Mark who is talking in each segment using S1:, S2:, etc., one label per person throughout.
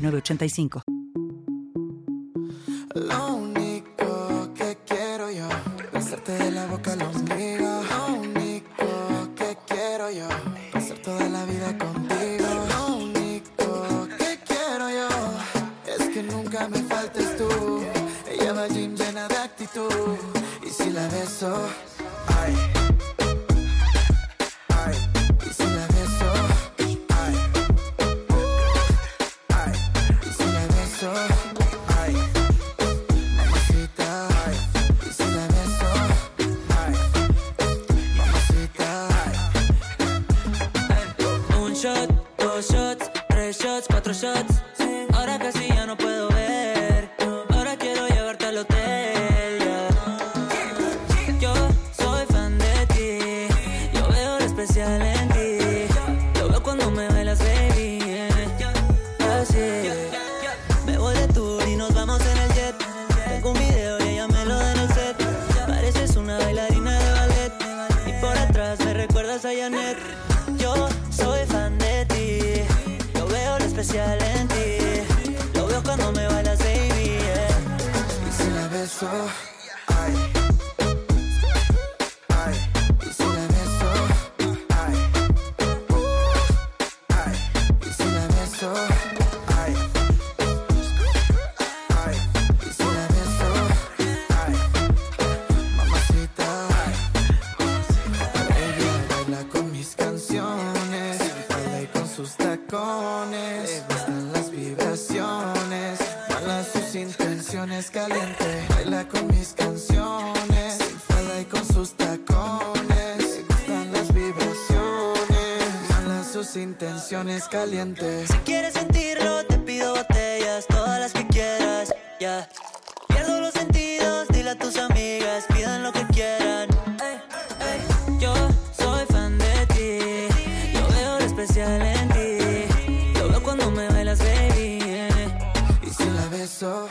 S1: 5985.
S2: Lo único que quiero yo, besarte de la boca al ombligo. Lo único que quiero yo. Si
S3: quieres sentirlo, te pido botellas, todas las que quieras, ya. Yeah. Pierdo los sentidos, dile a tus amigas, pidan lo que quieran. Yo soy fan de ti, yo veo lo especial en ti. Yo veo cuando me bailas, baby.
S2: Y si la beso.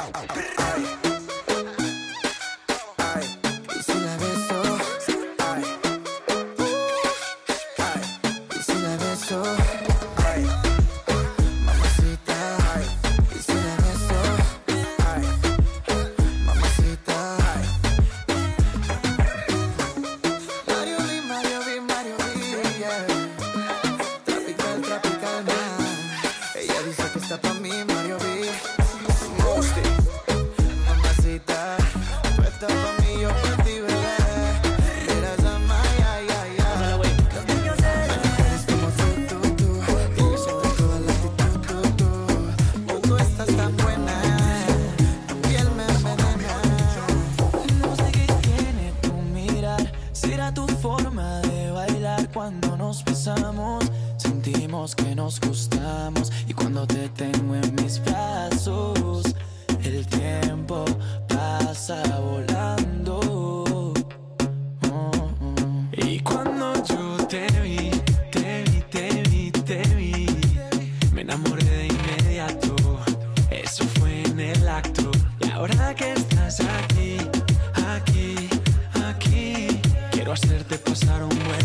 S4: Hacerte pasar un buen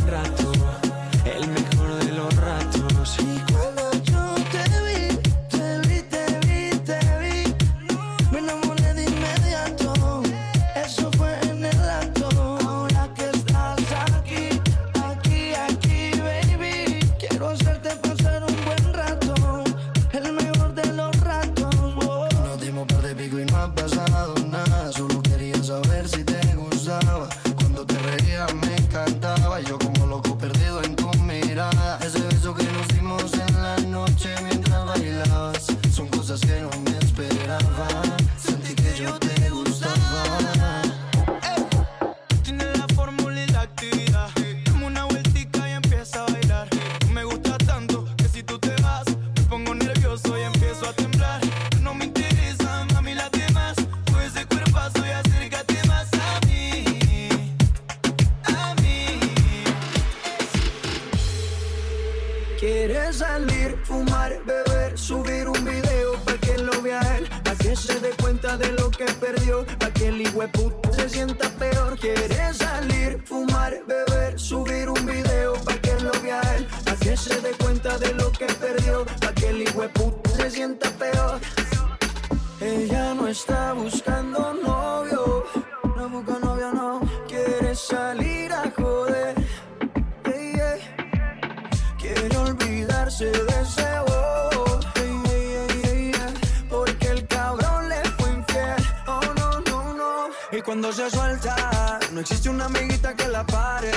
S2: se sienta peor. Ella no está buscando novio, no busca novio, no quiere salir a joder. Yeah. Quiere olvidarse de ese cuando se suelta, no existe una amiguita que la pare.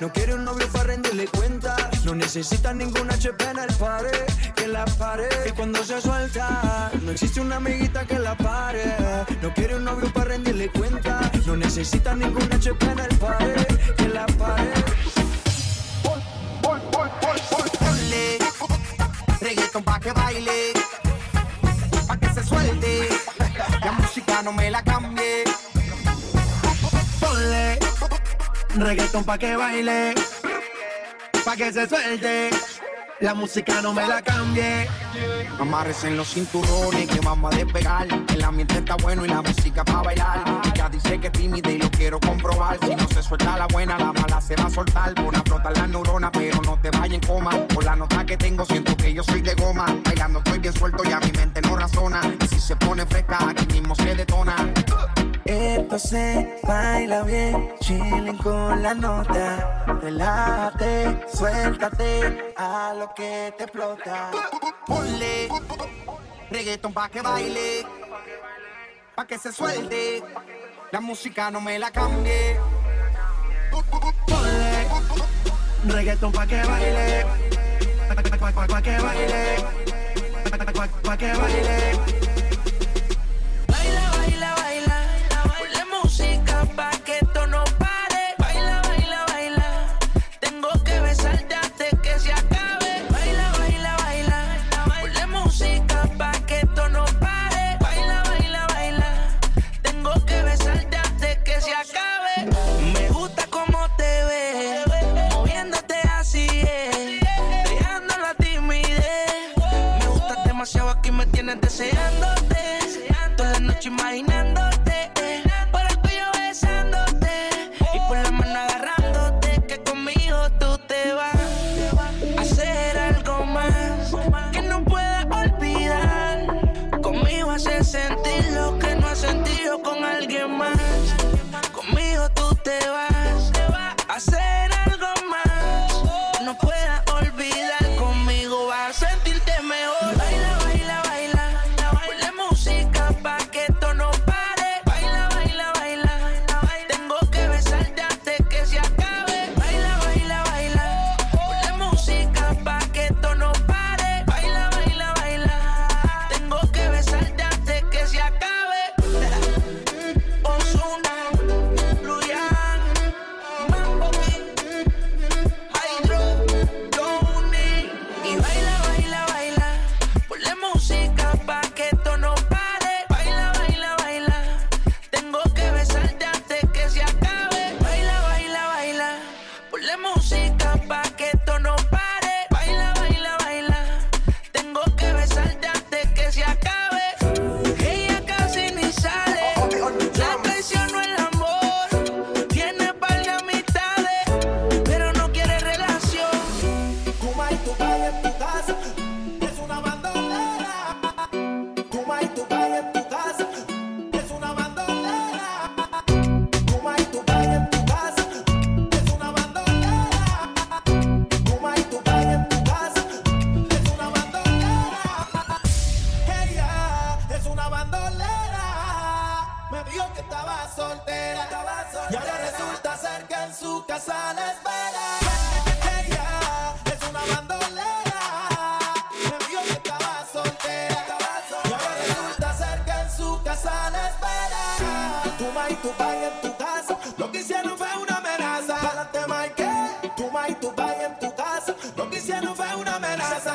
S2: No quiere un novio para rendirle cuenta. No necesita ningún HP en el pared que la pare. Cuando se suelta, no existe una amiguita que la pare. No quiere un novio para rendirle cuenta. No necesita ningún HP en el pared que la pare.
S5: Ponle reggaeton pa' que baile, pa' que se suelte. La música no me la cambie.
S2: Reggaeton pa' que baile, pa' que se suelte. La música no me la cambie.
S5: Amarres en los cinturones que vamos a despegar. El ambiente está bueno y la música para bailar. Ella dice que es tímida y lo quiero comprobar. Si no se suelta la buena, la mala se va a soltar. Pon a flotar las neuronas, pero no te vayas en coma. Por la nota que tengo, siento que yo soy de goma. Bailando estoy bien suelto y a mi mente no razona. Y si se pone fresca, aquí mismo se detona.
S2: Esto se baila bien, chilling con la nota. Relájate, suéltate a lo que te explota.
S5: Ponle reggaeton pa' que baile, pa' que se suelte. La música no me la cambie.
S2: Ponle reggaeton pa' que baile, pa, que baile, pa' que baile.
S6: Mejor. Baila, baila.
S2: Su casa la espera. Ella es una bandolera. Me dijo que estaba soltera. Y ahora resulta ser que en su casa la espera. Tu ma y tu pai en tu casa. Lo que hicieron fue una amenaza. Pa'lante, Mike. Tu ma y tu pai en tu casa. Lo que hicieron fue una amenaza.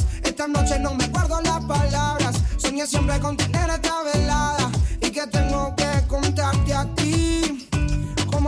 S7: Esta noche no me guardo las palabras. Soñé siempre con tener esta velada y que tengo que contarte a ti.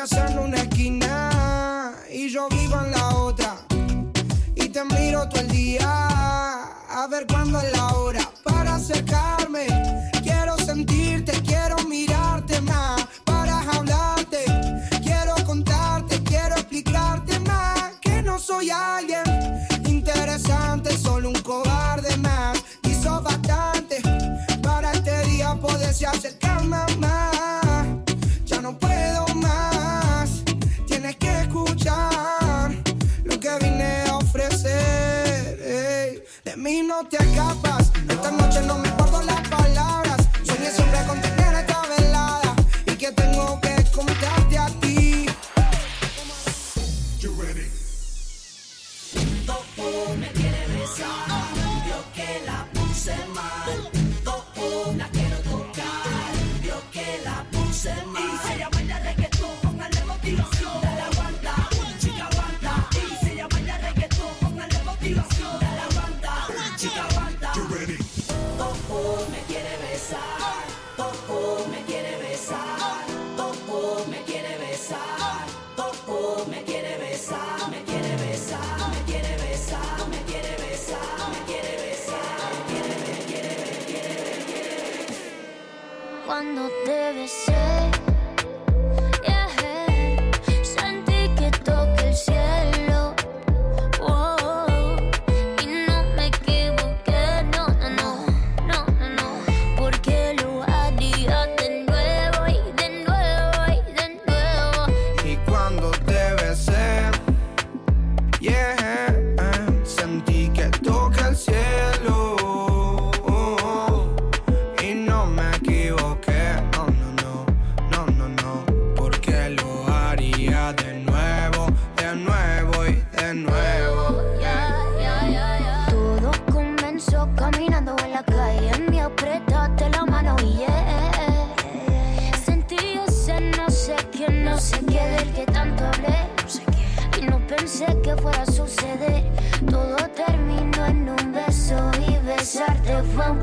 S7: Vives en una esquina y yo vivo en la otra. Y te miro todo el día a ver cuándo es la hora para acercarme.
S8: Cuando te besarte fue un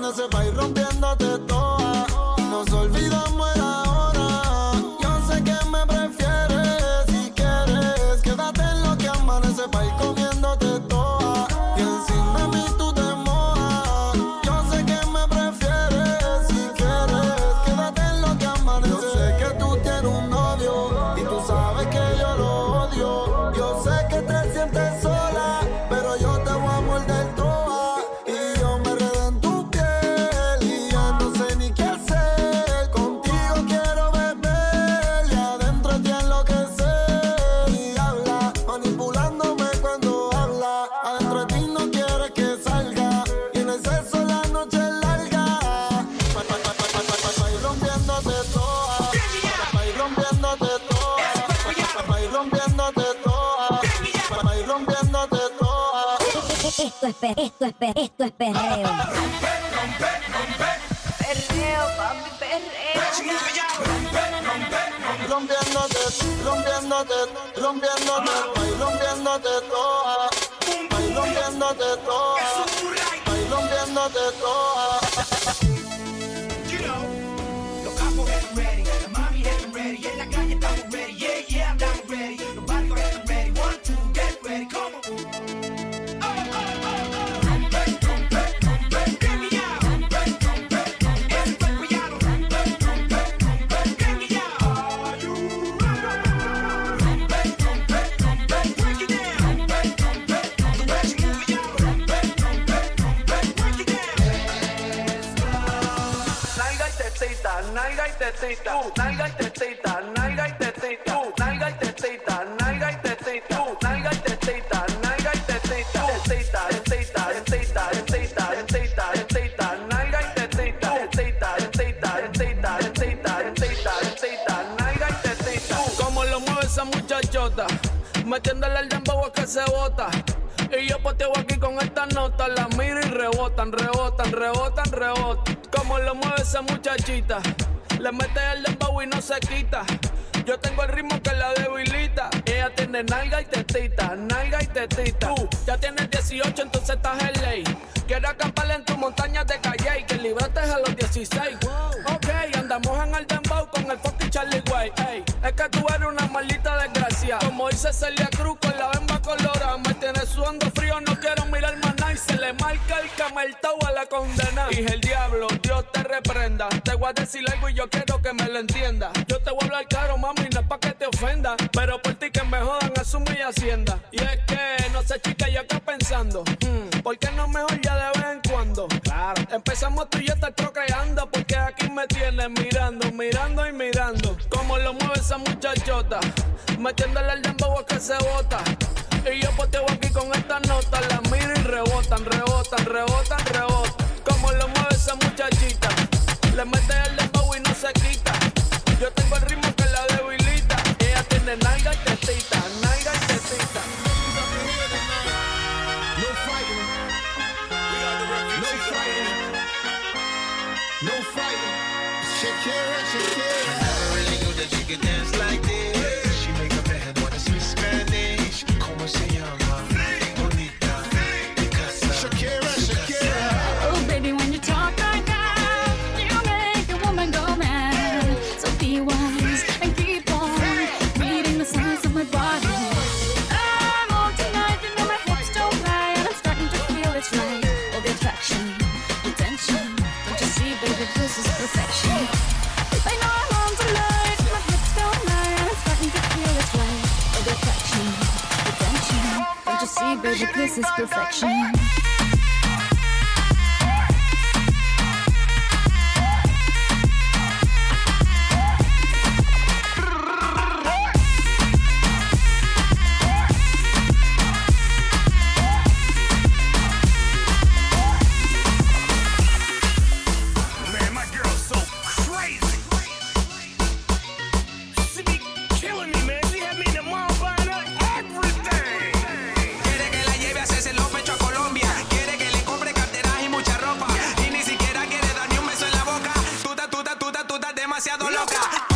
S9: amanece para ir rompiéndote toda. Nos olvidamos
S8: Esto es, per- esto es, per- esto es perreo.
S10: Perreo, papi, perreo.
S9: rompiéndote, rompiéndote, rompiéndote, ay, rompiéndote toda, ay, rompiéndote toda, ay, rompiéndote toda.
S11: Metiéndole el dembow a que se bota. Y yo poteo aquí con esta nota, la miro y rebotan, rebotan, rebotan, rebotan. Como lo mueve esa muchachita, le mete el dembow y no se quita. Yo tengo el ritmo que la debilita. Ella tiene nalga y tetita, nalga y tetita. Tú ya tienes 18, entonces estás en ley. Quiero acampar en tu montaña de calle y que libraste a los 16. Ok, andamos en el dembow con el fucking Charlie Way. Ey, es que tú eres una maldita dice Celia Cruz con la bemba colorada. Me tienes sudando frío, no quiero mirar más nada. Y se le marca el cameltao a la condena. Dije el diablo, Dios te reprenda. Te voy a decir algo y yo quiero que me lo entienda. Yo te voy a hablar claro, mami, no es pa' que te ofenda. Pero por ti que me jodan, asumo y hacienda. Y es que, no sé, chica, yo acá pensando. hmm, ¿Por qué no mejor ya de vez en cuando? Claro. Empezamos tú y yo estar procreando. Porque aquí me tienes mirando, mirando y mirando. Esa muchachota. Metiéndole el dembow que se bota. Y yo poteo aquí con esta nota. La miro y rebotan, rebotan, rebotan, rebotan.
S12: See, baby, this is perfection.
S13: Demasiado loca.